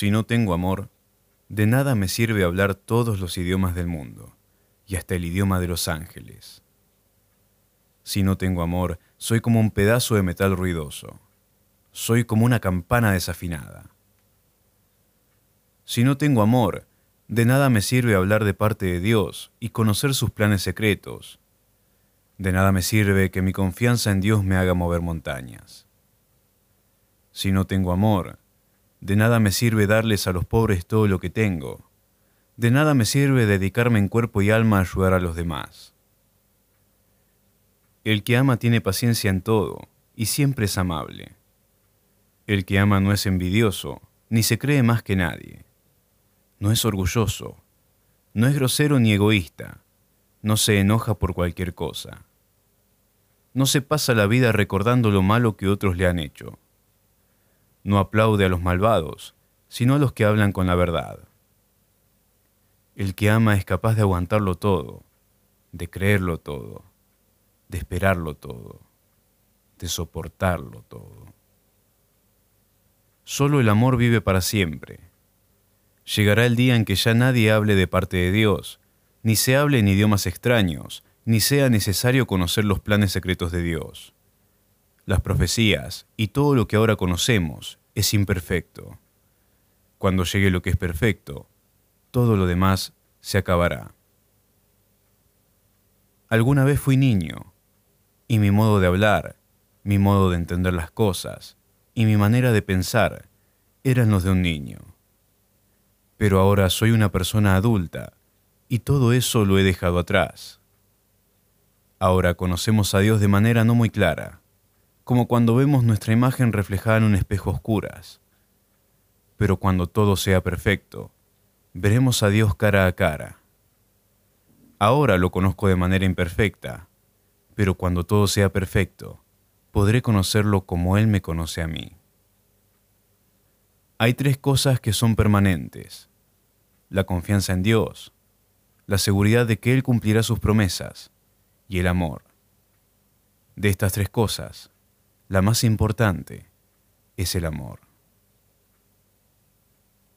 Si no tengo amor, de nada me sirve hablar todos los idiomas del mundo y hasta el idioma de los ángeles. Si no tengo amor, soy como un pedazo de metal ruidoso. Soy como una campana desafinada. Si no tengo amor, de nada me sirve hablar de parte de Dios y conocer sus planes secretos. De nada me sirve que mi confianza en Dios me haga mover montañas. Si no tengo amor, de nada me sirve darles a los pobres todo lo que tengo. De nada me sirve dedicarme en cuerpo y alma a ayudar a los demás. El que ama tiene paciencia en todo y siempre es amable. El que ama no es envidioso, ni se cree más que nadie. No es orgulloso, no es grosero ni egoísta, no se enoja por cualquier cosa. No se pasa la vida recordando lo malo que otros le han hecho no aplaude a los malvados, sino a los que hablan con la verdad. El que ama es capaz de aguantarlo todo, de creerlo todo, de esperarlo todo, de soportarlo todo. Solo el amor vive para siempre. Llegará el día en que ya nadie hable de parte de Dios, ni se hable en idiomas extraños, ni sea necesario conocer los planes secretos de Dios las profecías y todo lo que ahora conocemos es imperfecto. Cuando llegue lo que es perfecto, todo lo demás se acabará. Alguna vez fui niño, y mi modo de hablar, mi modo de entender las cosas y mi manera de pensar eran los de un niño. Pero ahora soy una persona adulta y todo eso lo he dejado atrás. Ahora conocemos a Dios de manera no muy clara como cuando vemos nuestra imagen reflejada en un espejo oscuras. Pero cuando todo sea perfecto, veremos a Dios cara a cara. Ahora lo conozco de manera imperfecta, pero cuando todo sea perfecto, podré conocerlo como Él me conoce a mí. Hay tres cosas que son permanentes. La confianza en Dios, la seguridad de que Él cumplirá sus promesas y el amor. De estas tres cosas, la más importante es el amor.